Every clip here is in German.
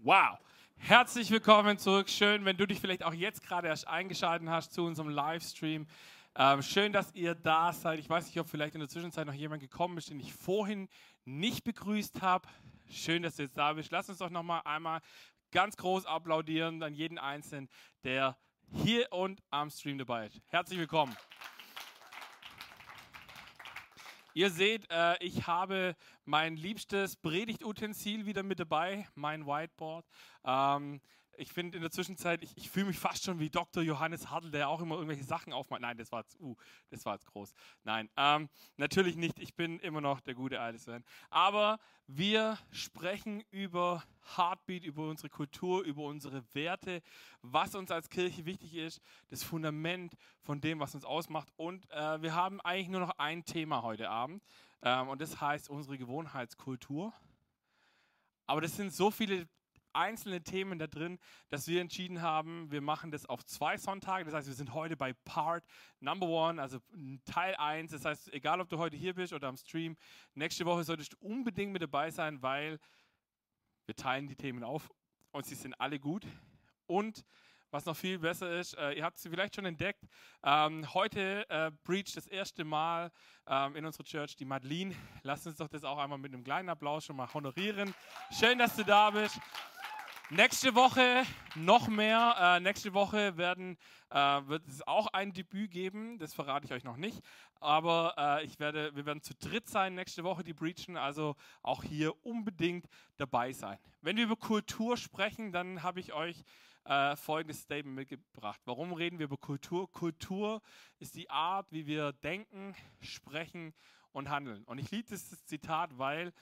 Wow. Herzlich willkommen zurück. Schön, wenn du dich vielleicht auch jetzt gerade erst eingeschaltet hast zu unserem Livestream. Ähm, schön, dass ihr da seid. Ich weiß nicht, ob vielleicht in der Zwischenzeit noch jemand gekommen ist, den ich vorhin nicht begrüßt habe. Schön, dass du jetzt da bist. Lass uns doch noch mal einmal ganz groß applaudieren an jeden Einzelnen, der hier und am Stream dabei ist. Herzlich willkommen. Ihr seht, äh, ich habe mein liebstes Predigtutensil wieder mit dabei, mein Whiteboard. Ähm, ich finde in der Zwischenzeit, ich, ich fühle mich fast schon wie Dr. Johannes Hartl, der auch immer irgendwelche Sachen aufmacht. Nein, das war jetzt, uh, das war jetzt groß. Nein, ähm, natürlich nicht. Ich bin immer noch der gute alte Sven. Aber wir sprechen über Heartbeat, über unsere Kultur, über unsere Werte, was uns als Kirche wichtig ist, das Fundament von dem, was uns ausmacht. Und äh, wir haben eigentlich nur noch ein Thema heute Abend. Ähm, und das heißt unsere Gewohnheitskultur. Aber das sind so viele einzelne Themen da drin, dass wir entschieden haben, wir machen das auf zwei Sonntage. Das heißt, wir sind heute bei Part Number One, also Teil 1. Das heißt, egal ob du heute hier bist oder am Stream, nächste Woche solltest du unbedingt mit dabei sein, weil wir teilen die Themen auf und sie sind alle gut. Und was noch viel besser ist, äh, ihr habt sie vielleicht schon entdeckt, ähm, heute äh, preacht das erste Mal ähm, in unserer Church die Madeline. Lasst uns doch das auch einmal mit einem kleinen Applaus schon mal honorieren. Schön, dass du da bist. Nächste Woche noch mehr. Äh, nächste Woche werden, äh, wird es auch ein Debüt geben. Das verrate ich euch noch nicht. Aber äh, ich werde, wir werden zu dritt sein nächste Woche, die Breachen. Also auch hier unbedingt dabei sein. Wenn wir über Kultur sprechen, dann habe ich euch äh, folgendes Statement mitgebracht. Warum reden wir über Kultur? Kultur ist die Art, wie wir denken, sprechen und handeln. Und ich liebe dieses Zitat, weil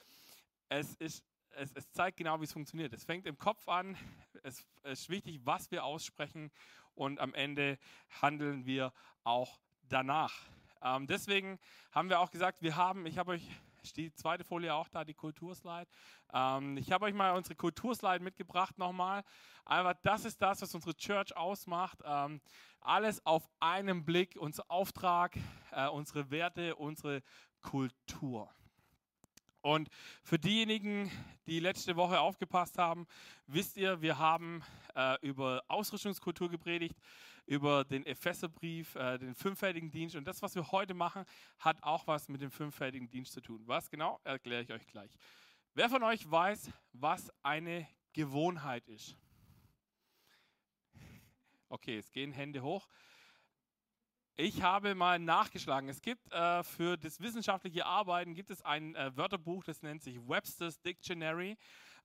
es ist es, es, zeigt genau, wie es funktioniert. Es fängt im Kopf an, es, es ist wichtig, was wir aussprechen und am Ende handeln wir auch danach. Ähm, deswegen haben wir auch gesagt, wir haben, ich habe euch die zweite Folie auch da, die Kulturslide. Ähm, ich habe euch mal unsere Kulturslide mitgebracht nochmal. Aber das ist das, was unsere Church ausmacht. Ähm, alles auf einen Blick, unser Auftrag, äh, unsere Werte, unsere Kultur. Und für diejenigen, die letzte Woche aufgepasst haben, wisst ihr, wir haben äh, über Ausrüstungskultur gepredigt, über den Epheserbrief, äh, den fünffältigen Dienst. Und das, was wir heute machen, hat auch was mit dem fünffältigen Dienst zu tun. Was genau, erkläre ich euch gleich. Wer von euch weiß, was eine Gewohnheit ist? Okay, es gehen Hände hoch. Ich habe mal nachgeschlagen. Es gibt äh, für das wissenschaftliche Arbeiten gibt es ein äh, Wörterbuch, das nennt sich Webster's Dictionary.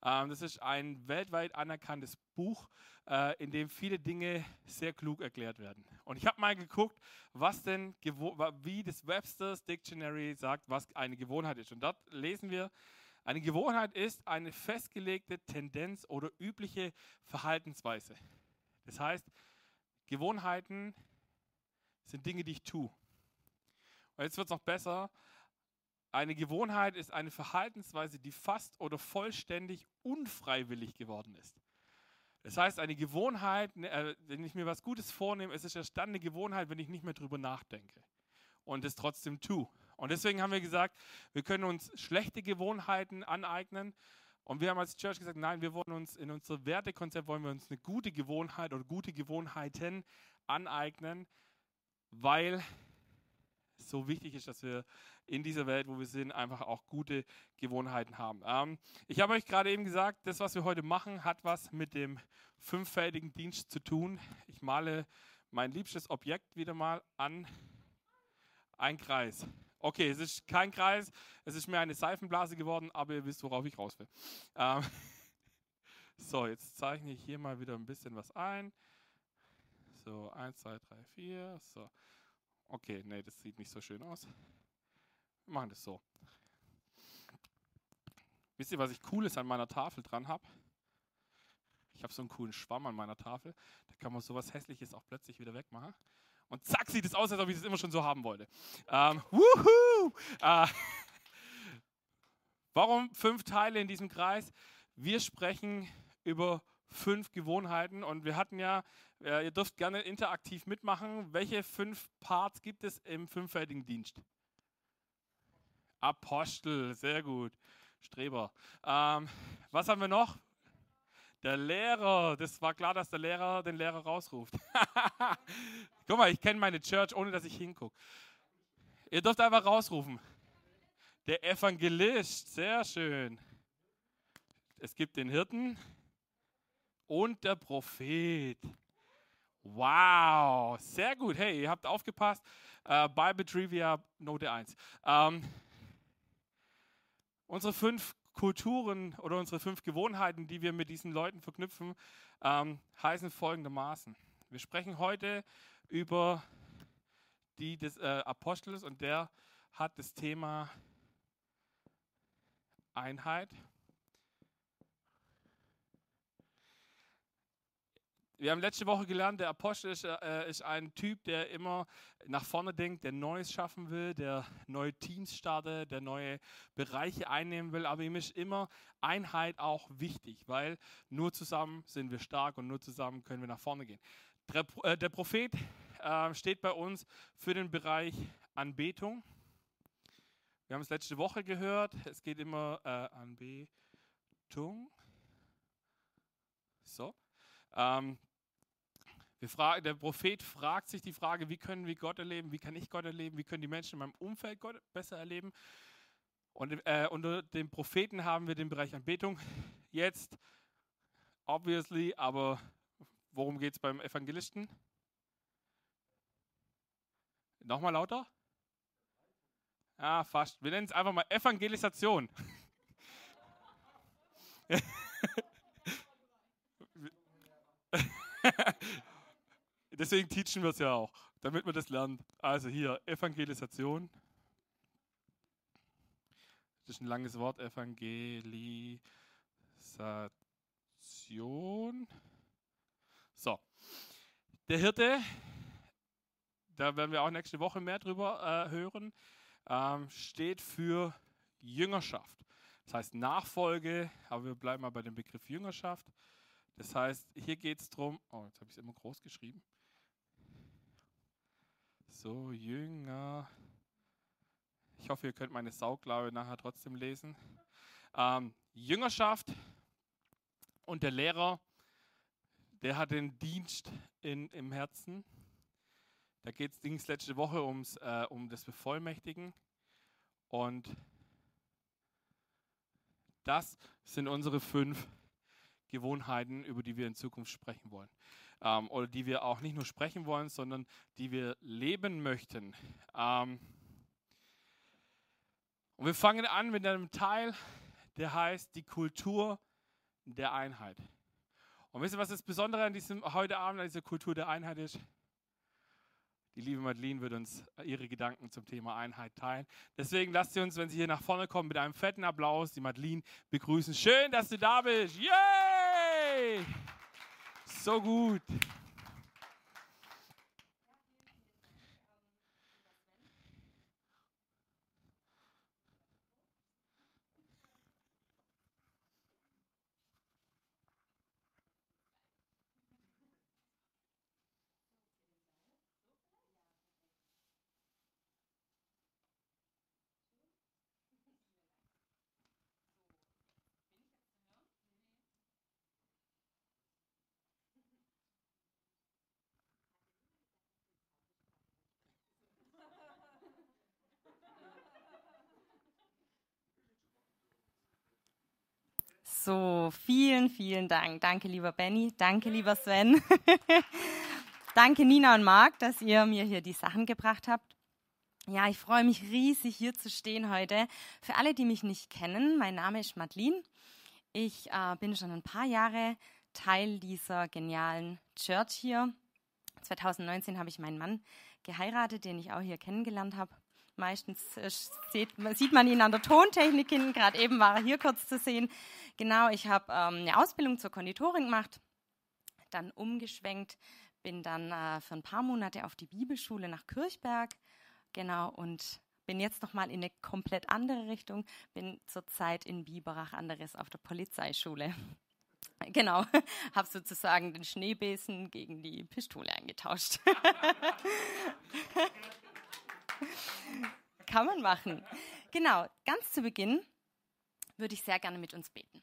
Ähm, das ist ein weltweit anerkanntes Buch, äh, in dem viele Dinge sehr klug erklärt werden. Und ich habe mal geguckt, was denn wie das Webster's Dictionary sagt, was eine Gewohnheit ist. Und dort lesen wir, eine Gewohnheit ist eine festgelegte Tendenz oder übliche Verhaltensweise. Das heißt, Gewohnheiten sind Dinge, die ich tue. Und jetzt wird es noch besser. Eine Gewohnheit ist eine Verhaltensweise, die fast oder vollständig unfreiwillig geworden ist. Das heißt, eine Gewohnheit, ne, äh, wenn ich mir was Gutes vornehme, es ist erst dann eine Gewohnheit, wenn ich nicht mehr drüber nachdenke und es trotzdem tue. Und deswegen haben wir gesagt, wir können uns schlechte Gewohnheiten aneignen. Und wir haben als Church gesagt, nein, wir wollen uns in unser Wertekonzept wollen wir uns eine gute Gewohnheit oder gute Gewohnheiten aneignen, weil es so wichtig ist, dass wir in dieser Welt, wo wir sind, einfach auch gute Gewohnheiten haben. Ähm, ich habe euch gerade eben gesagt, das, was wir heute machen, hat was mit dem fünffältigen Dienst zu tun. Ich male mein liebstes Objekt wieder mal an. Ein Kreis. Okay, es ist kein Kreis, es ist mehr eine Seifenblase geworden, aber ihr wisst, worauf ich raus will. Ähm, so, jetzt zeichne ich hier mal wieder ein bisschen was ein. So, 1, 2, 3, 4. So. Okay, nee, das sieht nicht so schön aus. Wir machen das so. Wisst ihr, was ich Cooles an meiner Tafel dran habe? Ich habe so einen coolen Schwamm an meiner Tafel. Da kann man sowas Hässliches auch plötzlich wieder wegmachen. Und zack, sieht es aus, als ob ich das immer schon so haben wollte. Ähm, wuhu! Äh, warum fünf Teile in diesem Kreis? Wir sprechen über fünf Gewohnheiten und wir hatten ja äh, ihr dürft gerne interaktiv mitmachen. Welche fünf Parts gibt es im fünffältigen Dienst? Apostel, sehr gut. Streber. Ähm, was haben wir noch? Der Lehrer, das war klar, dass der Lehrer den Lehrer rausruft. Guck mal, ich kenne meine Church, ohne dass ich hingucke. Ihr dürft einfach rausrufen. Der Evangelist, sehr schön. Es gibt den Hirten und der Prophet. Wow, sehr gut. Hey, ihr habt aufgepasst. Uh, Bible Trivia Note 1. Ähm, unsere fünf Kulturen oder unsere fünf Gewohnheiten, die wir mit diesen Leuten verknüpfen, ähm, heißen folgendermaßen. Wir sprechen heute über die des äh, Apostels und der hat das Thema Einheit. Wir haben letzte Woche gelernt, der Apostel ist, äh, ist, ein Typ, der immer nach vorne denkt, der Neues schaffen will, der neue Teams startet, der neue Bereiche einnehmen will. Aber ihm ist immer Einheit auch wichtig, weil nur zusammen sind wir stark und nur zusammen können wir nach vorne gehen. Der, äh, der Prophet äh, steht bei uns für den Bereich Anbetung. Wir haben es letzte Woche gehört. Es geht immer äh, Anbetung. So. Ähm, Fragen, der Prophet fragt sich die Frage, wie können wir Gott erleben, wie kann ich Gott erleben, wie können die Menschen in meinem Umfeld Gott besser erleben. Und äh, unter den Propheten haben wir den Bereich Anbetung. Jetzt, obviously, aber worum geht es beim Evangelisten? Nochmal lauter? Ja, fast. Wir nennen es einfach mal Evangelisation. Deswegen teachen wir es ja auch, damit man das lernt. Also hier, Evangelisation. Das ist ein langes Wort, Evangelisation. So, der Hirte, da werden wir auch nächste Woche mehr drüber äh, hören, ähm, steht für Jüngerschaft. Das heißt Nachfolge, aber wir bleiben mal bei dem Begriff Jüngerschaft. Das heißt, hier geht es darum, oh, jetzt habe ich es immer groß geschrieben. So, Jünger. Ich hoffe, ihr könnt meine Sauglaube nachher trotzdem lesen. Ähm, Jüngerschaft und der Lehrer, der hat den Dienst in, im Herzen. Da geht es letzte Woche ums, äh, um das Bevollmächtigen. Und das sind unsere fünf Gewohnheiten, über die wir in Zukunft sprechen wollen ähm, oder die wir auch nicht nur sprechen wollen, sondern die wir leben möchten. Ähm, und wir fangen an mit einem Teil, der heißt die Kultur der Einheit. Und wisst ihr, was das Besondere an diesem heute Abend an dieser Kultur der Einheit ist? Die liebe Madeline wird uns ihre Gedanken zum Thema Einheit teilen. Deswegen lasst sie uns, wenn sie hier nach vorne kommen, mit einem fetten Applaus die Madeline begrüßen. Schön, dass du da bist. Yay! So gut. So, vielen, vielen Dank. Danke, lieber Benny. Danke, lieber Sven. Danke, Nina und Marc, dass ihr mir hier die Sachen gebracht habt. Ja, ich freue mich riesig, hier zu stehen heute. Für alle, die mich nicht kennen, mein Name ist Madeline. Ich äh, bin schon ein paar Jahre Teil dieser genialen Church hier. 2019 habe ich meinen Mann geheiratet, den ich auch hier kennengelernt habe. Meistens äh, sieht, sieht man ihn an der Tontechnik hin. Gerade eben war er hier kurz zu sehen. Genau, ich habe ähm, eine Ausbildung zur Konditorin gemacht, dann umgeschwenkt, bin dann äh, für ein paar Monate auf die Bibelschule nach Kirchberg. Genau, und bin jetzt nochmal in eine komplett andere Richtung, bin zurzeit in Biberach, anderes auf der Polizeischule. Genau, habe sozusagen den Schneebesen gegen die Pistole eingetauscht. Kann man machen. Genau, ganz zu Beginn würde ich sehr gerne mit uns beten.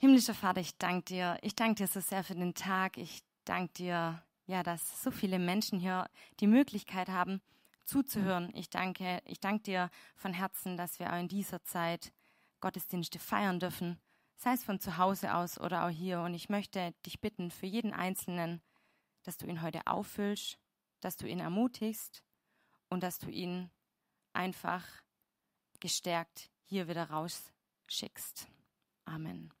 Himmlischer Vater, ich danke dir. Ich danke dir so sehr für den Tag. Ich danke dir, ja, dass so viele Menschen hier die Möglichkeit haben, zuzuhören. Ich danke, ich danke dir von Herzen, dass wir auch in dieser Zeit Gottesdienste feiern dürfen, sei es von zu Hause aus oder auch hier. Und ich möchte dich bitten für jeden Einzelnen, dass du ihn heute auffüllst, dass du ihn ermutigst und dass du ihn einfach gestärkt hier wieder rausschickst. Amen.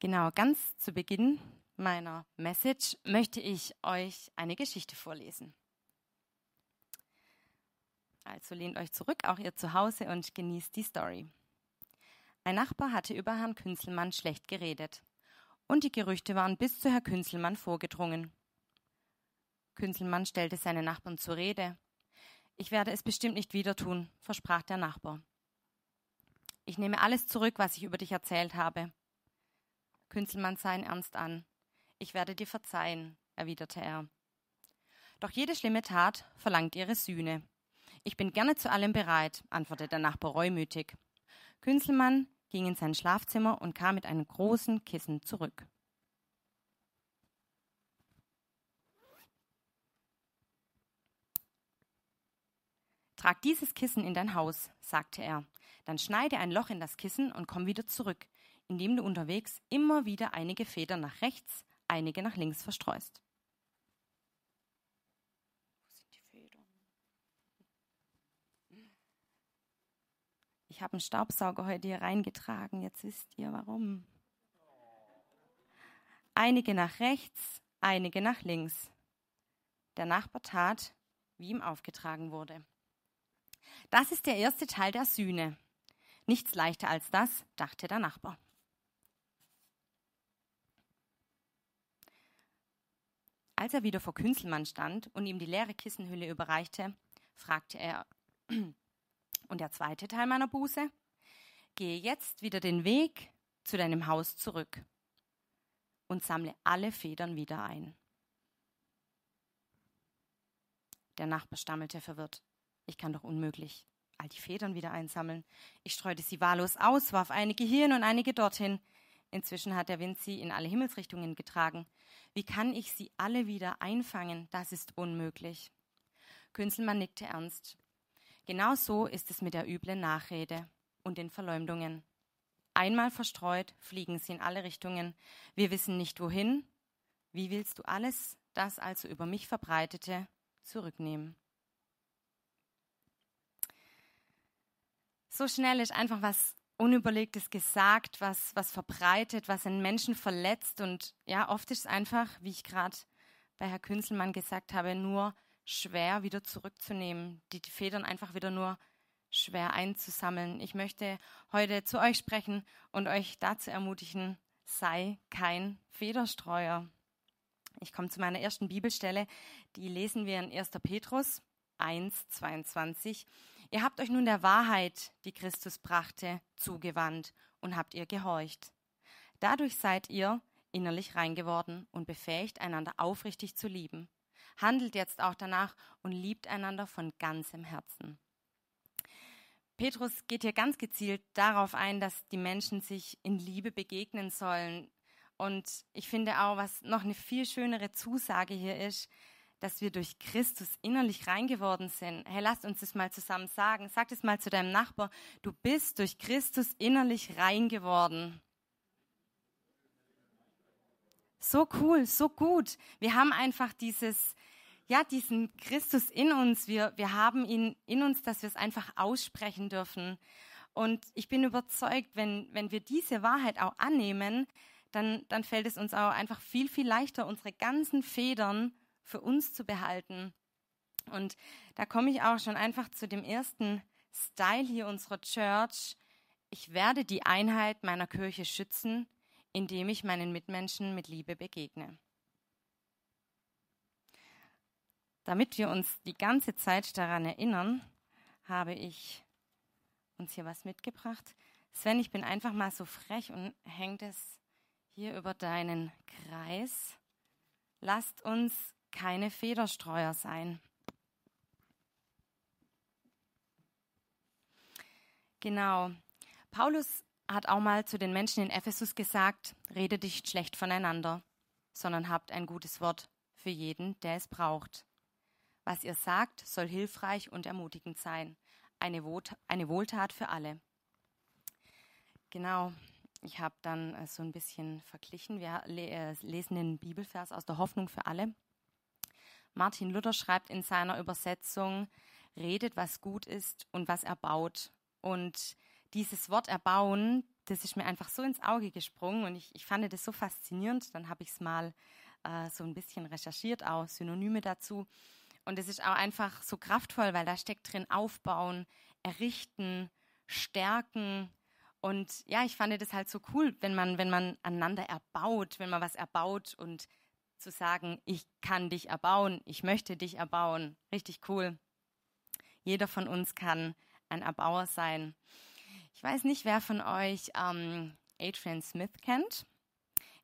Genau, ganz zu Beginn meiner Message möchte ich euch eine Geschichte vorlesen. Also lehnt euch zurück, auch ihr zu Hause, und genießt die Story. Ein Nachbar hatte über Herrn Künzelmann schlecht geredet. Und die Gerüchte waren bis zu Herrn Künzelmann vorgedrungen. Künzelmann stellte seine Nachbarn zur Rede. Ich werde es bestimmt nicht wieder tun, versprach der Nachbar. Ich nehme alles zurück, was ich über dich erzählt habe. Künzelmann sah ihn ernst an. Ich werde dir verzeihen, erwiderte er. Doch jede schlimme Tat verlangt ihre Sühne. Ich bin gerne zu allem bereit, antwortete der Nachbar reumütig. Künzelmann ging in sein Schlafzimmer und kam mit einem großen Kissen zurück. Trag dieses Kissen in dein Haus, sagte er. Dann schneide ein Loch in das Kissen und komm wieder zurück, indem du unterwegs immer wieder einige Federn nach rechts, einige nach links verstreust. Ich habe einen Staubsauger heute hier reingetragen. Jetzt wisst ihr warum. Einige nach rechts, einige nach links. Der Nachbar tat, wie ihm aufgetragen wurde. Das ist der erste Teil der Sühne. Nichts leichter als das, dachte der Nachbar. Als er wieder vor Künzelmann stand und ihm die leere Kissenhülle überreichte, fragte er, und der zweite Teil meiner Buße? Gehe jetzt wieder den Weg zu deinem Haus zurück und sammle alle Federn wieder ein. Der Nachbar stammelte verwirrt. Ich kann doch unmöglich all die Federn wieder einsammeln. Ich streute sie wahllos aus, warf einige hierhin und einige dorthin. Inzwischen hat der Wind sie in alle Himmelsrichtungen getragen. Wie kann ich sie alle wieder einfangen? Das ist unmöglich. Künzelmann nickte ernst. Genau so ist es mit der üblen Nachrede und den Verleumdungen. Einmal verstreut, fliegen sie in alle Richtungen. Wir wissen nicht wohin. Wie willst du alles, das also über mich verbreitete, zurücknehmen? So schnell ist einfach was Unüberlegtes gesagt, was, was verbreitet, was einen Menschen verletzt. Und ja, oft ist es einfach, wie ich gerade bei Herr Künzelmann gesagt habe, nur schwer wieder zurückzunehmen, die, die Federn einfach wieder nur schwer einzusammeln. Ich möchte heute zu euch sprechen und euch dazu ermutigen, sei kein Federstreuer. Ich komme zu meiner ersten Bibelstelle, die lesen wir in 1. Petrus 1, 22. Ihr habt euch nun der Wahrheit, die Christus brachte, zugewandt und habt ihr gehorcht. Dadurch seid ihr innerlich rein geworden und befähigt, einander aufrichtig zu lieben handelt jetzt auch danach und liebt einander von ganzem Herzen. Petrus geht hier ganz gezielt darauf ein, dass die Menschen sich in Liebe begegnen sollen. Und ich finde auch, was noch eine viel schönere Zusage hier ist, dass wir durch Christus innerlich rein geworden sind. Hey, lasst uns das mal zusammen sagen. Sag es mal zu deinem Nachbar. Du bist durch Christus innerlich rein geworden. So cool, so gut. Wir haben einfach dieses, ja, diesen Christus in uns. Wir, wir haben ihn in uns, dass wir es einfach aussprechen dürfen. Und ich bin überzeugt, wenn, wenn wir diese Wahrheit auch annehmen, dann, dann fällt es uns auch einfach viel, viel leichter, unsere ganzen Federn für uns zu behalten. Und da komme ich auch schon einfach zu dem ersten Style hier unserer Church. Ich werde die Einheit meiner Kirche schützen, indem ich meinen Mitmenschen mit Liebe begegne. Damit wir uns die ganze Zeit daran erinnern, habe ich uns hier was mitgebracht. Sven, ich bin einfach mal so frech und hängt es hier über deinen Kreis. Lasst uns keine Federstreuer sein. Genau. Paulus hat auch mal zu den Menschen in Ephesus gesagt, redet nicht schlecht voneinander, sondern habt ein gutes Wort für jeden, der es braucht. Was ihr sagt, soll hilfreich und ermutigend sein. Eine, eine Wohltat für alle. Genau, ich habe dann äh, so ein bisschen verglichen. Wir äh, lesen den Bibelvers aus der Hoffnung für alle. Martin Luther schreibt in seiner Übersetzung, redet, was gut ist und was erbaut. Und dieses Wort erbauen, das ist mir einfach so ins Auge gesprungen und ich, ich fand das so faszinierend. Dann habe ich es mal äh, so ein bisschen recherchiert, auch Synonyme dazu. Und es ist auch einfach so kraftvoll, weil da steckt drin aufbauen, errichten, stärken. Und ja, ich fand das halt so cool, wenn man, wenn man einander erbaut, wenn man was erbaut und zu sagen, ich kann dich erbauen, ich möchte dich erbauen. Richtig cool. Jeder von uns kann ein Erbauer sein. Ich weiß nicht, wer von euch ähm, Adrian Smith kennt.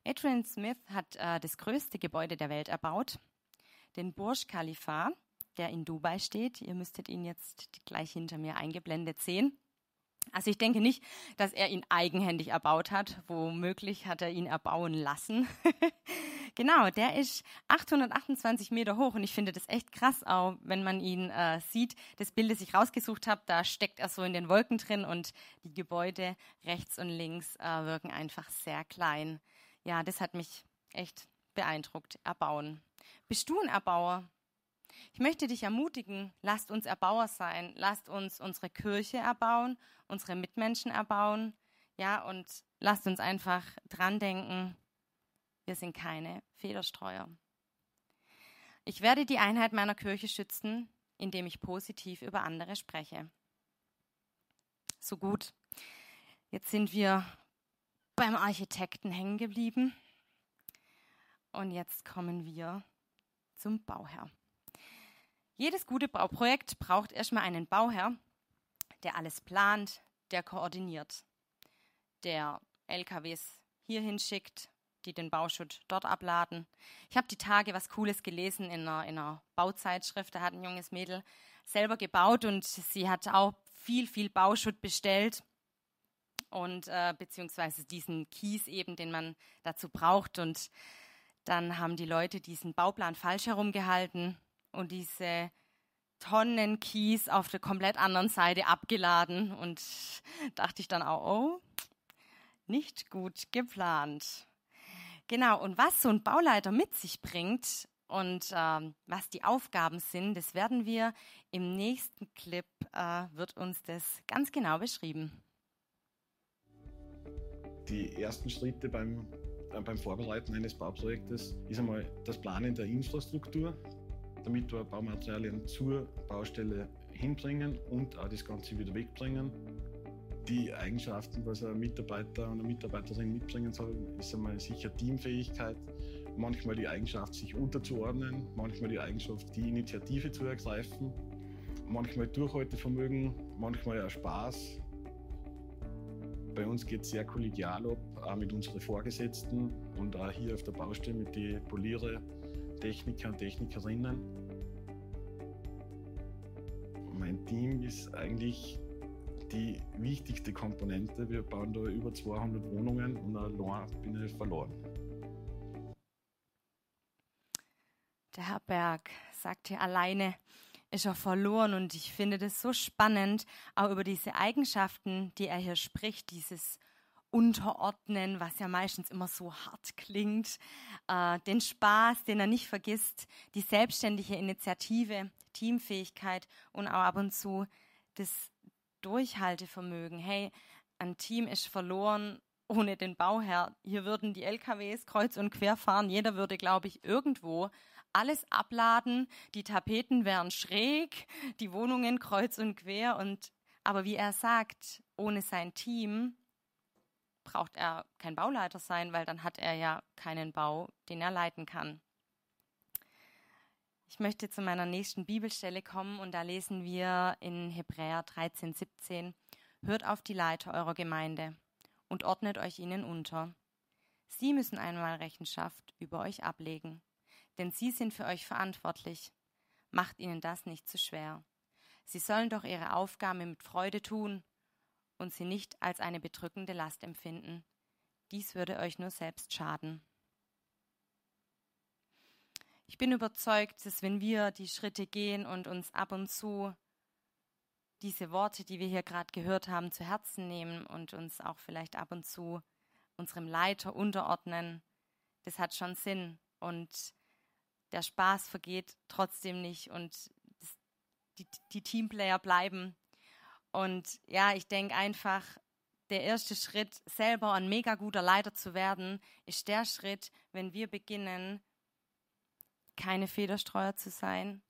Adrian Smith hat äh, das größte Gebäude der Welt erbaut, den Burj Khalifa, der in Dubai steht. Ihr müsstet ihn jetzt gleich hinter mir eingeblendet sehen. Also ich denke nicht, dass er ihn eigenhändig erbaut hat. Womöglich hat er ihn erbauen lassen. genau, der ist 828 Meter hoch und ich finde das echt krass, auch wenn man ihn äh, sieht. Das Bild, das ich rausgesucht habe, da steckt er so in den Wolken drin und die Gebäude rechts und links äh, wirken einfach sehr klein. Ja, das hat mich echt beeindruckt. Erbauen. Bist du ein Erbauer? Ich möchte dich ermutigen, lasst uns Erbauer sein, lasst uns unsere Kirche erbauen, unsere Mitmenschen erbauen, ja, und lasst uns einfach dran denken, wir sind keine Federstreuer. Ich werde die Einheit meiner Kirche schützen, indem ich positiv über andere spreche. So gut. Jetzt sind wir beim Architekten hängen geblieben. Und jetzt kommen wir zum Bauherr. Jedes gute Bauprojekt braucht erstmal einen Bauherr, der alles plant, der koordiniert, der LKWs hierhin schickt, die den Bauschutt dort abladen. Ich habe die Tage was Cooles gelesen in einer, in einer Bauzeitschrift. Da hat ein junges Mädel selber gebaut und sie hat auch viel, viel Bauschutt bestellt und äh, beziehungsweise diesen Kies eben, den man dazu braucht. Und dann haben die Leute diesen Bauplan falsch herumgehalten und diese Tonnen Kies auf der komplett anderen Seite abgeladen und dachte ich dann auch, oh, nicht gut geplant. Genau, und was so ein Bauleiter mit sich bringt und äh, was die Aufgaben sind, das werden wir im nächsten Clip, äh, wird uns das ganz genau beschrieben. Die ersten Schritte beim, äh, beim Vorbereiten eines Bauprojektes ist einmal das Planen der Infrastruktur, damit wir Baumaterialien zur Baustelle hinbringen und auch das Ganze wieder wegbringen. Die Eigenschaften, was ein Mitarbeiter und eine Mitarbeiterin mitbringen soll, ist einmal sicher Teamfähigkeit, manchmal die Eigenschaft, sich unterzuordnen, manchmal die Eigenschaft, die Initiative zu ergreifen, manchmal Durchhaltevermögen, manchmal auch Spaß. Bei uns geht es sehr kollegial ab, auch mit unseren Vorgesetzten und auch hier auf der Baustelle mit den Poliere, Techniker und Technikerinnen. Mein Team ist eigentlich die wichtigste Komponente. Wir bauen da über 200 Wohnungen und allein bin ich verloren. Der Herr Berg sagt hier alleine, ist er verloren und ich finde das so spannend, auch über diese Eigenschaften, die er hier spricht, dieses unterordnen, was ja meistens immer so hart klingt, äh, den Spaß, den er nicht vergisst, die selbstständige Initiative, Teamfähigkeit und auch ab und zu das Durchhaltevermögen. Hey, ein Team ist verloren ohne den Bauherr. Hier würden die LKWs kreuz und quer fahren. Jeder würde, glaube ich, irgendwo alles abladen. Die Tapeten wären schräg, die Wohnungen kreuz und quer. Und aber wie er sagt, ohne sein Team braucht er kein Bauleiter sein, weil dann hat er ja keinen Bau, den er leiten kann. Ich möchte zu meiner nächsten Bibelstelle kommen und da lesen wir in Hebräer 13, 17, Hört auf die Leiter eurer Gemeinde und ordnet euch ihnen unter. Sie müssen einmal Rechenschaft über euch ablegen, denn sie sind für euch verantwortlich. Macht ihnen das nicht zu schwer. Sie sollen doch ihre Aufgabe mit Freude tun und sie nicht als eine bedrückende Last empfinden. Dies würde euch nur selbst schaden. Ich bin überzeugt, dass wenn wir die Schritte gehen und uns ab und zu diese Worte, die wir hier gerade gehört haben, zu Herzen nehmen und uns auch vielleicht ab und zu unserem Leiter unterordnen, das hat schon Sinn. Und der Spaß vergeht trotzdem nicht und das, die, die Teamplayer bleiben. Und ja, ich denke einfach, der erste Schritt, selber ein mega guter Leiter zu werden, ist der Schritt, wenn wir beginnen, keine Federstreuer zu sein,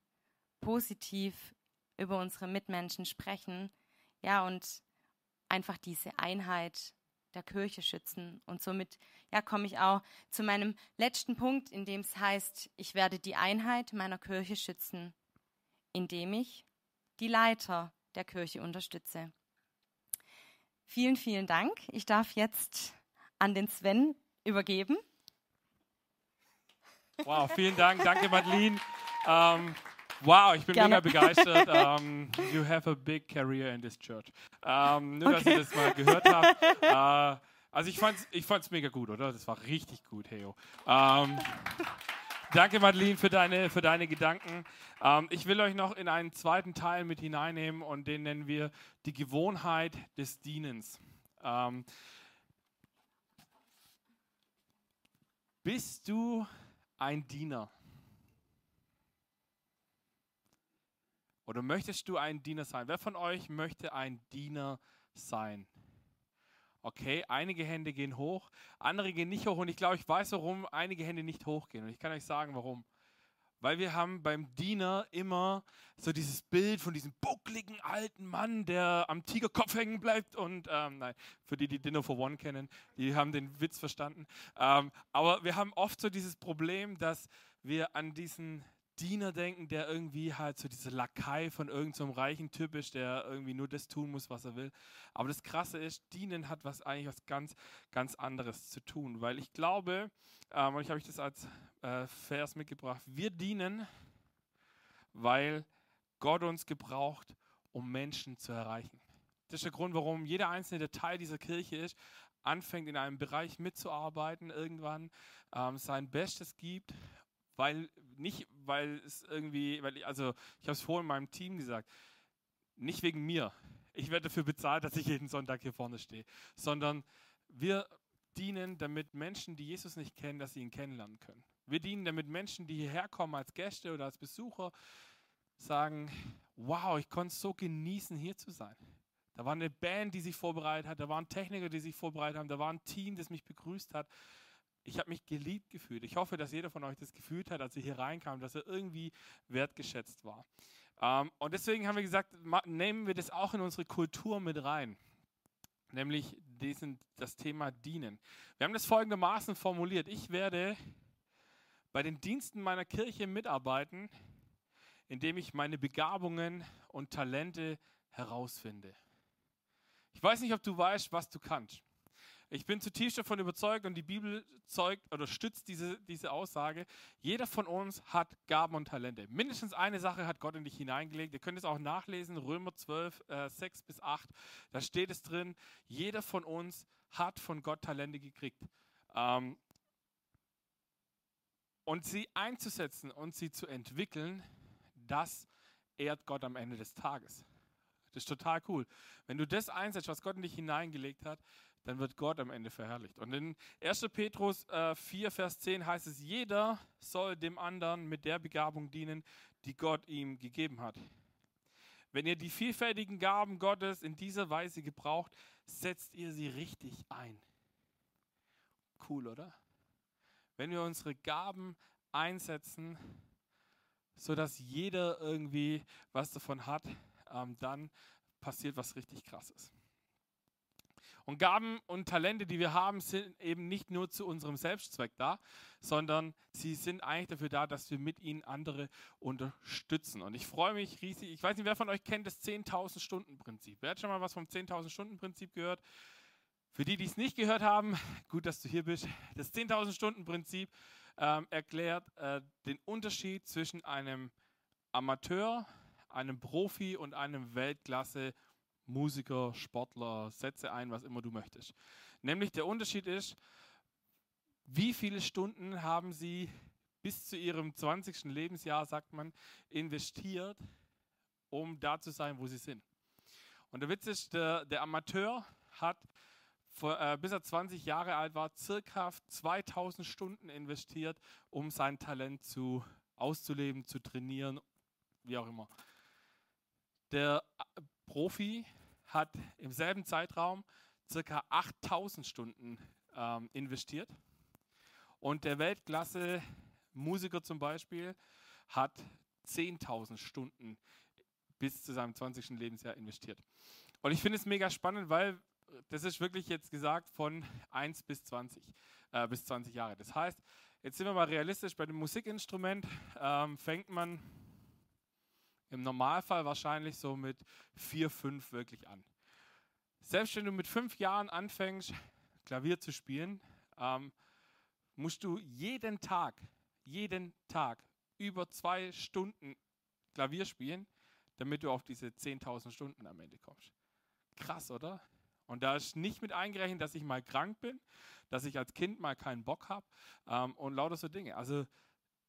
positiv über unsere Mitmenschen sprechen, ja, und einfach diese Einheit der Kirche schützen. Und somit, ja, komme ich auch zu meinem letzten Punkt, in dem es heißt, ich werde die Einheit meiner Kirche schützen, indem ich die Leiter der Kirche unterstütze. Vielen, vielen Dank. Ich darf jetzt an den Sven übergeben. Wow, vielen Dank. Danke, Madeline. Ähm, wow, ich bin Gerne. mega begeistert. Um, ähm, you have a big career in this church. Ähm, nur, okay. dass ihr das mal gehört habt. Äh, also ich fand's, ich fand's mega gut, oder? Das war richtig gut, Heyo. Ähm, Danke, Madeline, für deine, für deine Gedanken. Ähm, ich will euch noch in einen zweiten Teil mit hineinnehmen und den nennen wir die Gewohnheit des Dienens. Ähm, bist du ein Diener? Oder möchtest du ein Diener sein? Wer von euch möchte ein Diener sein? Okay, einige Hände gehen hoch, andere gehen nicht hoch. Und ich glaube, ich weiß, warum einige Hände nicht hochgehen. Und ich kann euch sagen, warum. Weil wir haben beim Diener immer so dieses Bild von diesem buckligen alten Mann, der am Tigerkopf hängen bleibt. Und ähm, nein, für die, die Dinner for One kennen, die haben den Witz verstanden. Ähm, aber wir haben oft so dieses Problem, dass wir an diesen Diener denken, der irgendwie halt so diese Lakai von irgendeinem so reichen Typ ist, der irgendwie nur das tun muss, was er will. Aber das Krasse ist, Dienen hat was eigentlich was ganz, ganz anderes zu tun, weil ich glaube, ähm, und ich habe ich das als äh, Vers mitgebracht, wir dienen, weil Gott uns gebraucht, um Menschen zu erreichen. Das ist der Grund, warum jeder einzelne Detail dieser Kirche ist, anfängt in einem Bereich mitzuarbeiten, irgendwann ähm, sein Bestes gibt weil nicht, weil es irgendwie, weil ich, also ich habe es vorhin meinem Team gesagt, nicht wegen mir. Ich werde dafür bezahlt, dass ich jeden Sonntag hier vorne stehe, sondern wir dienen, damit Menschen, die Jesus nicht kennen, dass sie ihn kennenlernen können. Wir dienen, damit Menschen, die hierher kommen als Gäste oder als Besucher, sagen, wow, ich konnte es so genießen, hier zu sein. Da war eine Band, die sich vorbereitet hat, da waren Techniker, die sich vorbereitet haben, da war ein Team, das mich begrüßt hat ich habe mich geliebt gefühlt. Ich hoffe, dass jeder von euch das gefühlt hat, als er hier reinkam, dass er irgendwie wertgeschätzt war. Ähm, und deswegen haben wir gesagt, nehmen wir das auch in unsere Kultur mit rein. Nämlich diesen, das Thema Dienen. Wir haben das folgendermaßen formuliert. Ich werde bei den Diensten meiner Kirche mitarbeiten, indem ich meine Begabungen und Talente herausfinde. Ich weiß nicht, ob du weißt, was du kannst. Ich bin zutiefst davon überzeugt und die Bibel zeugt oder stützt diese, diese Aussage. Jeder von uns hat Gaben und Talente. Mindestens eine Sache hat Gott in dich hineingelegt. Ihr könnt es auch nachlesen, Römer 12, äh, 6 bis 8. Da steht es drin, jeder von uns hat von Gott Talente gekriegt. Ähm, und sie einzusetzen und sie zu entwickeln, das ehrt Gott am Ende des Tages. Das ist total cool. Wenn du das einsetzt, was Gott in dich hineingelegt hat, dann wird Gott am Ende verherrlicht. Und in 1. Petrus äh, 4, Vers 10 heißt es, jeder soll dem anderen mit der Begabung dienen, die Gott ihm gegeben hat. Wenn ihr die vielfältigen Gaben Gottes in dieser Weise gebraucht, setzt ihr sie richtig ein. Cool, oder? Wenn wir unsere Gaben einsetzen, sodass jeder irgendwie was davon hat, ähm, dann passiert was richtig Krasses. Und Gaben und Talente, die wir haben, sind eben nicht nur zu unserem Selbstzweck da, sondern sie sind eigentlich dafür da, dass wir mit ihnen andere unterstützen. Und ich freue mich riesig. Ich weiß nicht, wer von euch kennt das 10.000 Stunden Prinzip. Wer hat schon mal was vom 10.000 Stunden Prinzip gehört? Für die, die es nicht gehört haben, gut, dass du hier bist. Das 10.000 Stunden Prinzip ähm, erklärt äh, den Unterschied zwischen einem Amateur, einem Profi und einem Weltklasse Musiker, Sportler, setze ein, was immer du möchtest. Nämlich der Unterschied ist, wie viele Stunden haben sie bis zu ihrem 20. Lebensjahr, sagt man, investiert, um da zu sein, wo sie sind. Und der Witz ist, der, der Amateur hat, vor, äh, bis er 20 Jahre alt war, circa 2000 Stunden investiert, um sein Talent zu, auszuleben, zu trainieren, wie auch immer. Der äh, Profi hat im selben Zeitraum circa 8000 Stunden ähm, investiert. Und der Weltklasse-Musiker zum Beispiel hat 10.000 Stunden bis zu seinem 20. Lebensjahr investiert. Und ich finde es mega spannend, weil das ist wirklich jetzt gesagt von 1 bis 20, äh, bis 20 Jahre. Das heißt, jetzt sind wir mal realistisch, bei dem Musikinstrument ähm, fängt man im Normalfall wahrscheinlich so mit 4, 5 wirklich an. Selbst wenn du mit 5 Jahren anfängst, Klavier zu spielen, ähm, musst du jeden Tag, jeden Tag über zwei Stunden Klavier spielen, damit du auf diese 10.000 Stunden am Ende kommst. Krass, oder? Und da ist nicht mit eingerechnet, dass ich mal krank bin, dass ich als Kind mal keinen Bock habe ähm, und lauter so Dinge. Also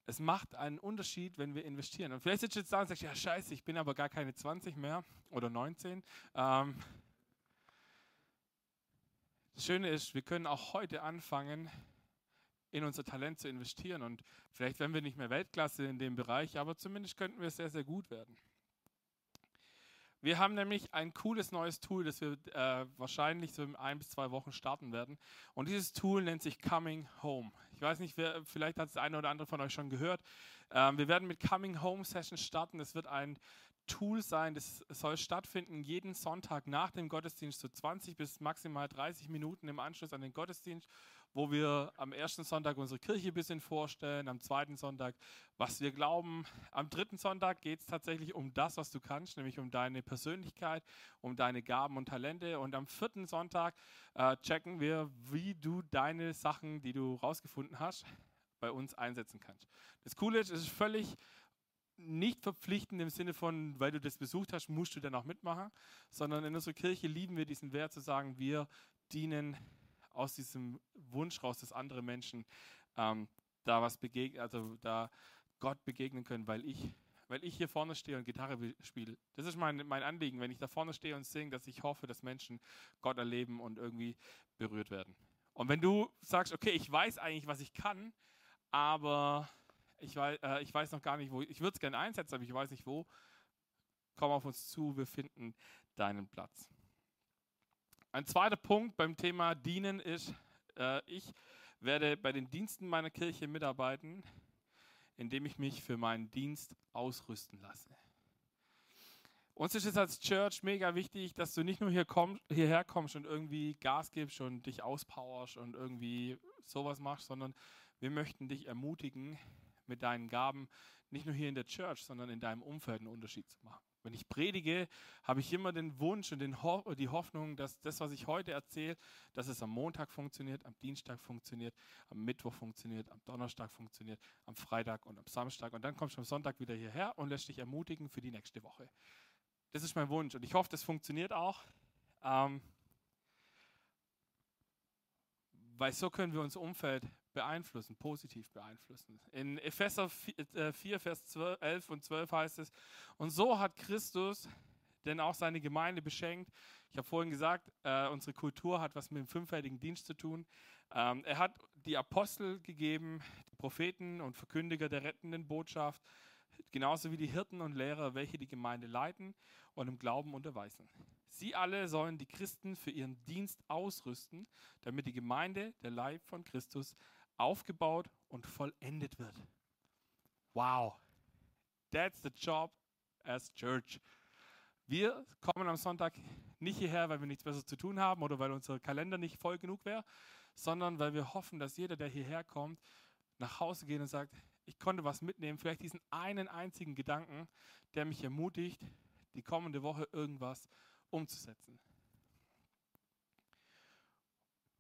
es macht einen Unterschied, wenn wir investieren. Und vielleicht sitzt du jetzt da und sagst, ja scheiße, ich bin aber gar keine 20 mehr oder 19. Ähm, das Schöne ist, wir können auch heute anfangen, in unser Talent zu investieren. Und vielleicht werden wir nicht mehr Weltklasse in dem Bereich, aber zumindest könnten wir sehr, sehr gut werden. Wir haben nämlich ein cooles neues Tool, das wir äh, wahrscheinlich so in ein bis zwei Wochen starten werden. Und dieses Tool nennt sich Coming Home. Ich weiß nicht, wer, vielleicht hat es eine oder andere von euch schon gehört. Ähm, wir werden mit Coming Home Sessions starten. Das wird ein Tool sein, das soll stattfinden jeden Sonntag nach dem Gottesdienst, so 20 bis maximal 30 Minuten im Anschluss an den Gottesdienst, wo wir am ersten Sonntag unsere Kirche ein bisschen vorstellen, am zweiten Sonntag, was wir glauben. Am dritten Sonntag geht es tatsächlich um das, was du kannst, nämlich um deine Persönlichkeit, um deine Gaben und Talente. Und am vierten Sonntag äh, checken wir, wie du deine Sachen, die du rausgefunden hast, bei uns einsetzen kannst. Das Coole ist, es ist völlig nicht verpflichtend im Sinne von, weil du das besucht hast, musst du dann auch mitmachen, sondern in unserer Kirche lieben wir diesen Wert zu sagen, wir dienen aus diesem Wunsch raus, dass andere Menschen ähm, da was begegnen, also da Gott begegnen können, weil ich, weil ich hier vorne stehe und Gitarre spiele. Das ist mein, mein Anliegen, wenn ich da vorne stehe und singe, dass ich hoffe, dass Menschen Gott erleben und irgendwie berührt werden. Und wenn du sagst, okay, ich weiß eigentlich, was ich kann, aber ich weiß, äh, ich weiß noch gar nicht, wo, ich würde es gerne einsetzen, aber ich weiß nicht wo, komm auf uns zu, wir finden deinen Platz. Ein zweiter Punkt beim Thema Dienen ist, äh, ich werde bei den Diensten meiner Kirche mitarbeiten, indem ich mich für meinen Dienst ausrüsten lasse. Uns ist es als Church mega wichtig, dass du nicht nur hier komm, hierher kommst und irgendwie Gas gibst und dich auspowerst und irgendwie sowas machst, sondern wir möchten dich ermutigen, mit deinen Gaben nicht nur hier in der Church, sondern in deinem Umfeld einen Unterschied zu machen. Wenn ich predige, habe ich immer den Wunsch und den Ho die Hoffnung, dass das, was ich heute erzähle, dass es am Montag funktioniert, am Dienstag funktioniert, am Mittwoch funktioniert, am Donnerstag funktioniert, am Freitag und am Samstag. Und dann kommst du am Sonntag wieder hierher und lässt dich ermutigen für die nächste Woche. Das ist mein Wunsch und ich hoffe, das funktioniert auch. Ähm, weil so können wir unser Umfeld beeinflussen, positiv beeinflussen. In Epheser 4, äh, Vers 12, 11 und 12 heißt es, und so hat Christus denn auch seine Gemeinde beschenkt. Ich habe vorhin gesagt, äh, unsere Kultur hat was mit dem fünffältigen Dienst zu tun. Ähm, er hat die Apostel gegeben, die Propheten und Verkündiger der rettenden Botschaft, genauso wie die Hirten und Lehrer, welche die Gemeinde leiten und im Glauben unterweisen. Sie alle sollen die Christen für ihren Dienst ausrüsten, damit die Gemeinde, der Leib von Christus, aufgebaut und vollendet wird. Wow, that's the job as church. Wir kommen am Sonntag nicht hierher, weil wir nichts Besseres zu tun haben oder weil unser Kalender nicht voll genug wäre, sondern weil wir hoffen, dass jeder, der hierher kommt, nach Hause geht und sagt, ich konnte was mitnehmen, vielleicht diesen einen einzigen Gedanken, der mich ermutigt, die kommende Woche irgendwas umzusetzen.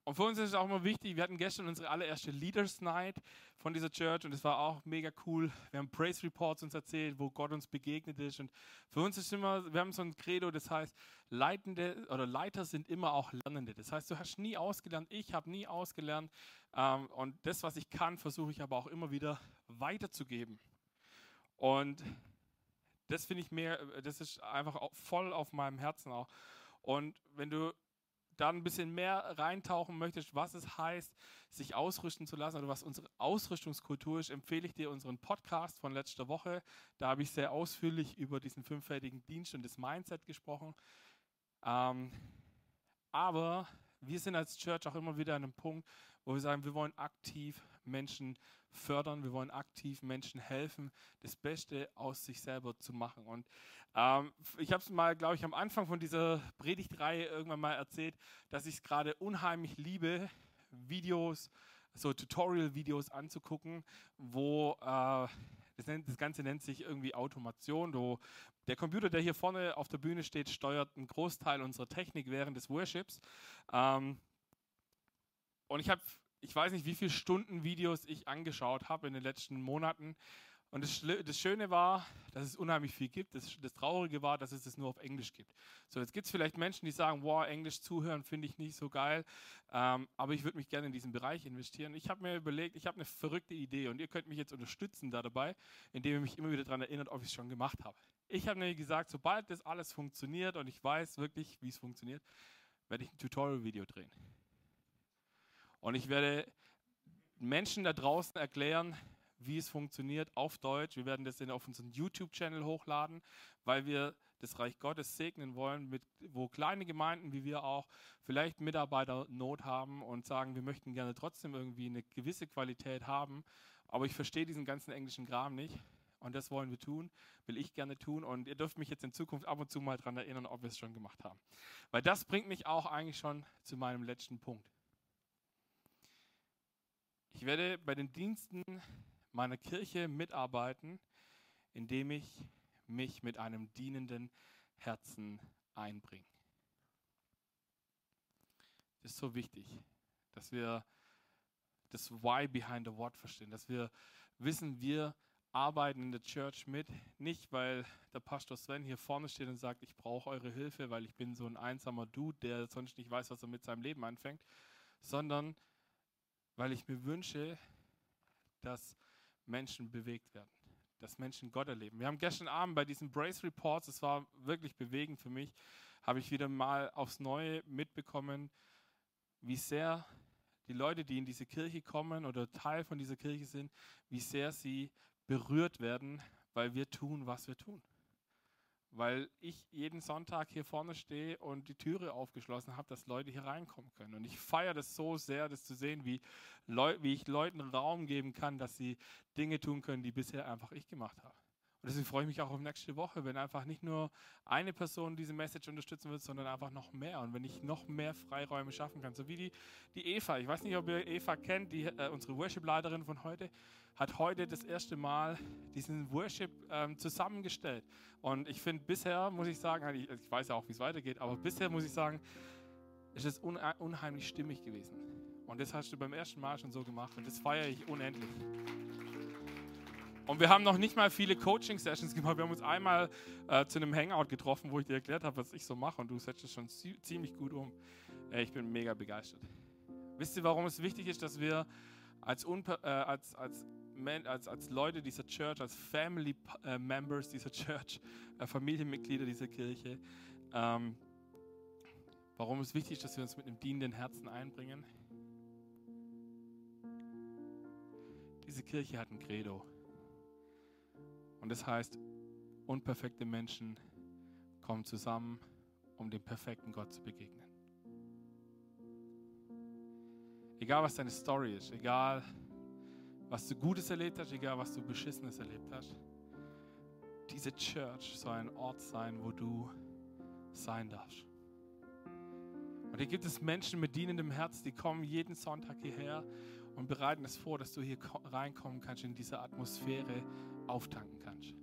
Und für uns ist es auch immer wichtig, wir hatten gestern unsere allererste Leaders Night von dieser Church und es war auch mega cool. Wir haben Praise Reports uns erzählt, wo Gott uns begegnet ist. Und für uns ist immer, wir haben so ein Credo, das heißt, Leitende oder Leiter sind immer auch Lernende. Das heißt, du hast nie ausgelernt, ich habe nie ausgelernt. Ähm, und das, was ich kann, versuche ich aber auch immer wieder weiterzugeben. Und das finde ich mehr, das ist einfach voll auf meinem Herzen auch. Und wenn du da ein bisschen mehr reintauchen möchtest, was es heißt, sich ausrüsten zu lassen oder was unsere Ausrüstungskultur ist, empfehle ich dir unseren Podcast von letzter Woche. Da habe ich sehr ausführlich über diesen fünffältigen Dienst und das Mindset gesprochen. Ähm, aber wir sind als Church auch immer wieder an einem Punkt, wo wir sagen, wir wollen aktiv Menschen fördern, wir wollen aktiv Menschen helfen, das Beste aus sich selber zu machen. Und ähm, ich habe es mal, glaube ich, am Anfang von dieser Predigtreihe irgendwann mal erzählt, dass ich es gerade unheimlich liebe, Videos, so Tutorial-Videos anzugucken, wo äh, das, nennt, das, Ganze nennt sich irgendwie Automation. Wo der Computer, der hier vorne auf der Bühne steht, steuert einen Großteil unserer Technik während des Worships. Ähm, und ich habe, ich weiß nicht, wie viele Stunden Videos ich angeschaut habe in den letzten Monaten. Und das, das, Schöne war, dass es unheimlich viel gibt. Das, das Traurige war, dass es es nur auf Englisch gibt. So, jetzt gibt es vielleicht Menschen, die sagen, wow, Englisch zuhören finde ich nicht so geil, ähm, aber ich würde mich gerne in diesen Bereich investieren. Ich habe mir überlegt, ich habe eine verrückte Idee und ihr könnt mich jetzt unterstützen da dabei, indem ihr mich immer wieder daran erinnert, ob ich es schon gemacht habe. Ich habe mir gesagt, sobald das alles funktioniert und ich weiß wirklich, wie es funktioniert, werde ich ein Tutorial-Video drehen. Und ich werde Menschen da draußen erklären, wie es funktioniert auf Deutsch. Wir werden das auf unseren YouTube-Channel hochladen, weil wir das Reich Gottes segnen wollen, mit, wo kleine Gemeinden wie wir auch vielleicht Mitarbeiter Not haben und sagen, wir möchten gerne trotzdem irgendwie eine gewisse Qualität haben, aber ich verstehe diesen ganzen englischen Kram nicht. Und das wollen wir tun, will ich gerne tun. Und ihr dürft mich jetzt in Zukunft ab und zu mal daran erinnern, ob wir es schon gemacht haben. Weil das bringt mich auch eigentlich schon zu meinem letzten Punkt. Ich werde bei den Diensten meiner Kirche mitarbeiten, indem ich mich mit einem dienenden Herzen einbringe. Das ist so wichtig, dass wir das Why behind the What verstehen, dass wir wissen, wir arbeiten in der Church mit, nicht weil der Pastor Sven hier vorne steht und sagt, ich brauche eure Hilfe, weil ich bin so ein einsamer Dude, der sonst nicht weiß, was er mit seinem Leben anfängt, sondern weil ich mir wünsche, dass Menschen bewegt werden, dass Menschen Gott erleben. Wir haben gestern Abend bei diesen Brace Reports, es war wirklich bewegend für mich, habe ich wieder mal aufs Neue mitbekommen, wie sehr die Leute, die in diese Kirche kommen oder Teil von dieser Kirche sind, wie sehr sie berührt werden, weil wir tun, was wir tun weil ich jeden Sonntag hier vorne stehe und die Türe aufgeschlossen habe, dass Leute hier reinkommen können. Und ich feiere das so sehr, das zu sehen, wie, Leu wie ich Leuten Raum geben kann, dass sie Dinge tun können, die bisher einfach ich gemacht habe. Und deswegen freue ich mich auch auf nächste Woche, wenn einfach nicht nur eine Person diese Message unterstützen wird, sondern einfach noch mehr. Und wenn ich noch mehr Freiräume schaffen kann. So wie die, die Eva. Ich weiß nicht, ob ihr Eva kennt, die, äh, unsere Worship-Leiterin von heute hat heute das erste Mal diesen Worship ähm, zusammengestellt. Und ich finde, bisher muss ich sagen, ich, ich weiß ja auch, wie es weitergeht, aber bisher muss ich sagen, ist es un unheimlich stimmig gewesen. Und das hast du beim ersten Mal schon so gemacht und das feiere ich unendlich. Und wir haben noch nicht mal viele Coaching-Sessions gemacht. Wir haben uns einmal äh, zu einem Hangout getroffen, wo ich dir erklärt habe, was ich so mache. Und du setzt es schon ziemlich gut um. Äh, ich bin mega begeistert. Wisst ihr, warum es wichtig ist, dass wir als, äh, als, als als, als Leute dieser Church, als Family äh, Members dieser Church, äh, Familienmitglieder dieser Kirche, ähm, warum es wichtig ist, dass wir uns mit einem dienenden Herzen einbringen. Diese Kirche hat ein Credo. Und das heißt, unperfekte Menschen kommen zusammen, um dem perfekten Gott zu begegnen. Egal was deine Story ist, egal was du Gutes erlebt hast, egal was du Beschissenes erlebt hast. Diese Church soll ein Ort sein, wo du sein darfst. Und hier gibt es Menschen mit dienendem Herz, die kommen jeden Sonntag hierher und bereiten es vor, dass du hier reinkommen kannst, in diese Atmosphäre auftanken kannst.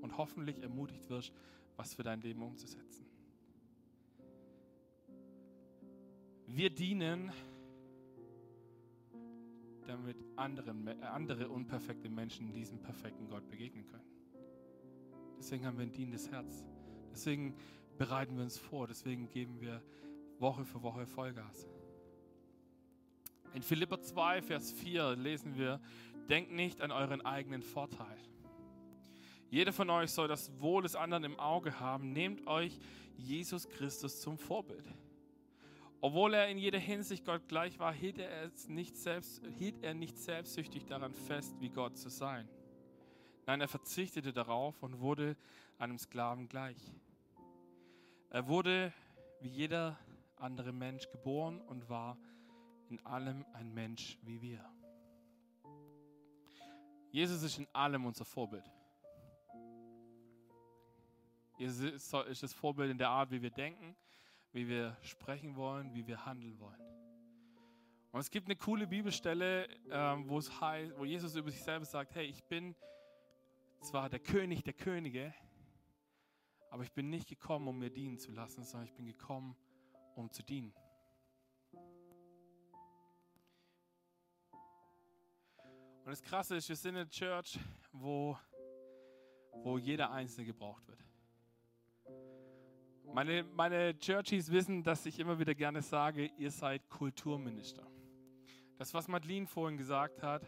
Und hoffentlich ermutigt wirst, was für dein Leben umzusetzen. Wir dienen damit anderen, äh, andere unperfekte Menschen diesem perfekten Gott begegnen können. Deswegen haben wir ein dienendes Herz. Deswegen bereiten wir uns vor. Deswegen geben wir Woche für Woche Vollgas. In Philipper 2, Vers 4 lesen wir, denkt nicht an euren eigenen Vorteil. Jeder von euch soll das Wohl des anderen im Auge haben. Nehmt euch Jesus Christus zum Vorbild. Obwohl er in jeder Hinsicht Gott gleich war, hielt er, es nicht selbst, hielt er nicht selbstsüchtig daran fest, wie Gott zu sein. Nein, er verzichtete darauf und wurde einem Sklaven gleich. Er wurde wie jeder andere Mensch geboren und war in allem ein Mensch wie wir. Jesus ist in allem unser Vorbild. Jesus ist das Vorbild in der Art, wie wir denken, wie wir sprechen wollen, wie wir handeln wollen. Und es gibt eine coole Bibelstelle, ähm, wo es heißt, wo Jesus über sich selber sagt: Hey, ich bin zwar der König der Könige, aber ich bin nicht gekommen, um mir dienen zu lassen, sondern ich bin gekommen, um zu dienen. Und das Krasse ist, wir sind in einer Church, wo, wo jeder Einzelne gebraucht wird. Meine, meine Churchies wissen, dass ich immer wieder gerne sage, ihr seid Kulturminister. Das, was Madeline vorhin gesagt hat,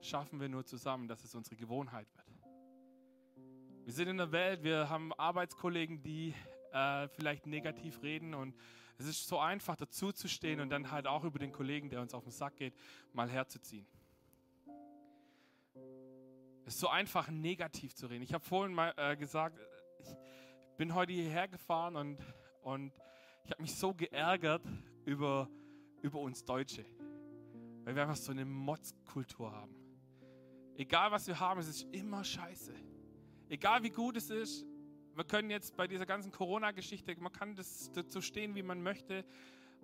schaffen wir nur zusammen, dass es unsere Gewohnheit wird. Wir sind in der Welt, wir haben Arbeitskollegen, die äh, vielleicht negativ reden und es ist so einfach dazuzustehen und dann halt auch über den Kollegen, der uns auf den Sack geht, mal herzuziehen. Ist so einfach, negativ zu reden. Ich habe vorhin mal äh, gesagt, ich bin heute hierher gefahren und, und ich habe mich so geärgert über, über uns Deutsche, weil wir einfach so eine Motzkultur haben. Egal was wir haben, es ist immer scheiße. Egal wie gut es ist, wir können jetzt bei dieser ganzen Corona-Geschichte, man kann das dazu stehen, wie man möchte,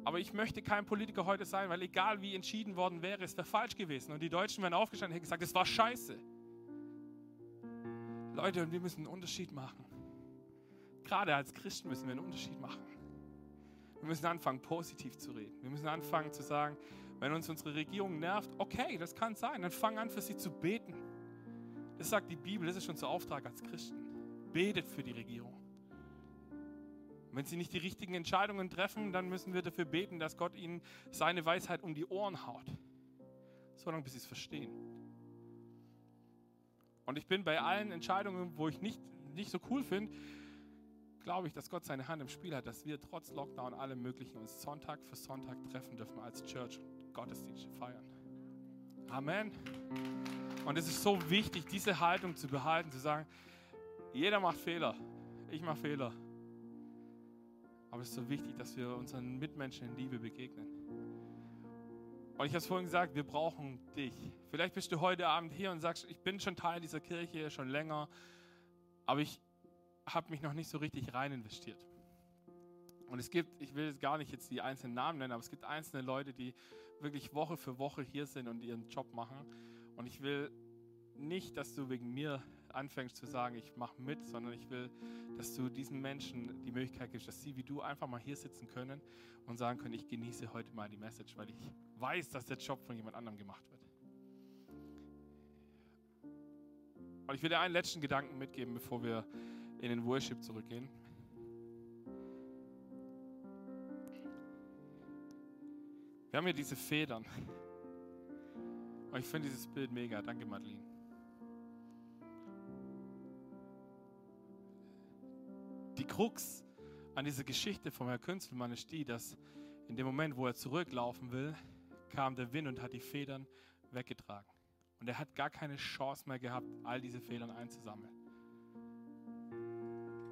aber ich möchte kein Politiker heute sein, weil egal wie entschieden worden wäre, es wäre falsch gewesen. Und die Deutschen wären aufgestanden und hätten gesagt, es war scheiße. Leute, wir müssen einen Unterschied machen. Gerade als Christen müssen wir einen Unterschied machen. Wir müssen anfangen, positiv zu reden. Wir müssen anfangen zu sagen, wenn uns unsere Regierung nervt, okay, das kann sein, dann fang an, für sie zu beten. Das sagt die Bibel, das ist unser Auftrag als Christen. Betet für die Regierung. wenn sie nicht die richtigen Entscheidungen treffen, dann müssen wir dafür beten, dass Gott ihnen seine Weisheit um die Ohren haut. So lange, bis sie es verstehen. Und ich bin bei allen Entscheidungen, wo ich nicht, nicht so cool finde, glaube ich, dass Gott seine Hand im Spiel hat, dass wir trotz Lockdown alle möglichen uns Sonntag für Sonntag treffen dürfen als Church und Gottesdienste feiern. Amen. Und es ist so wichtig, diese Haltung zu behalten, zu sagen, jeder macht Fehler. Ich mache Fehler. Aber es ist so wichtig, dass wir unseren Mitmenschen in Liebe begegnen. Und ich habe es vorhin gesagt, wir brauchen dich. Vielleicht bist du heute Abend hier und sagst, ich bin schon Teil dieser Kirche schon länger, aber ich habe mich noch nicht so richtig rein investiert. Und es gibt, ich will jetzt gar nicht jetzt die einzelnen Namen nennen, aber es gibt einzelne Leute, die wirklich Woche für Woche hier sind und ihren Job machen. Und ich will nicht, dass du wegen mir anfängst zu sagen, ich mache mit, sondern ich will, dass du diesen Menschen die Möglichkeit gibst, dass sie wie du einfach mal hier sitzen können und sagen können, ich genieße heute mal die Message, weil ich weiß, dass der Job von jemand anderem gemacht wird. Und ich will dir einen letzten Gedanken mitgeben, bevor wir in den Worship zurückgehen. Wir haben hier diese Federn. Und ich finde dieses Bild mega. Danke, Madeline. Die Krux an dieser Geschichte vom Herr Künzelmann ist die, dass in dem Moment, wo er zurücklaufen will, kam der Wind und hat die Federn weggetragen. Und er hat gar keine Chance mehr gehabt, all diese Federn einzusammeln.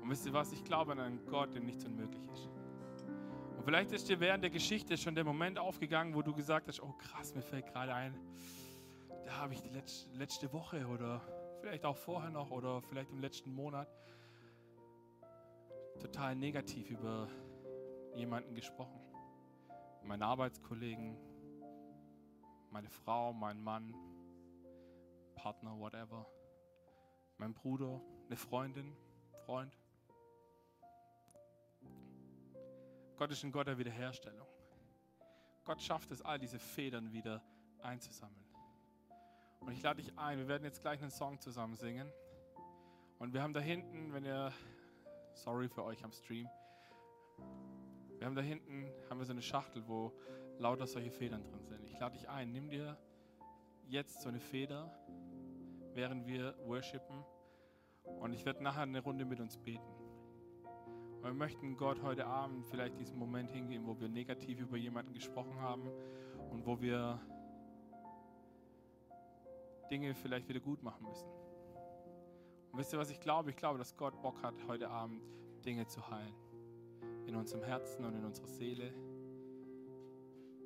Und wisst ihr was? Ich glaube an einen Gott, dem nichts unmöglich ist. Und vielleicht ist dir während der Geschichte schon der Moment aufgegangen, wo du gesagt hast, oh krass, mir fällt gerade ein, da habe ich die letzte Woche oder vielleicht auch vorher noch oder vielleicht im letzten Monat total negativ über jemanden gesprochen. Meine Arbeitskollegen, meine Frau, mein Mann, Partner, whatever, mein Bruder, eine Freundin, Freund. Gott ist ein Gott der Wiederherstellung. Gott schafft es, all diese Federn wieder einzusammeln. Und ich lade dich ein, wir werden jetzt gleich einen Song zusammen singen. Und wir haben da hinten, wenn ihr, sorry für euch am Stream, wir haben da hinten, haben wir so eine Schachtel, wo lauter solche Federn drin sind. Ich lade dich ein, nimm dir jetzt so eine Feder, während wir worshipen. Und ich werde nachher eine Runde mit uns beten. Und wir möchten Gott heute Abend vielleicht diesen Moment hingehen, wo wir negativ über jemanden gesprochen haben und wo wir Dinge vielleicht wieder gut machen müssen. Wisst ihr, was ich glaube? Ich glaube, dass Gott Bock hat, heute Abend Dinge zu heilen. In unserem Herzen und in unserer Seele.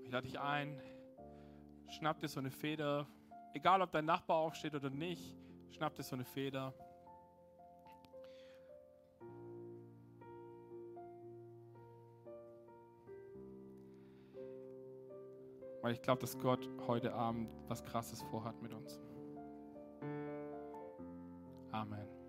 Ich lade dich ein, schnapp dir so eine Feder, egal ob dein Nachbar aufsteht oder nicht, schnapp dir so eine Feder. Weil ich glaube, dass Gott heute Abend was Krasses vorhat mit uns. Amen.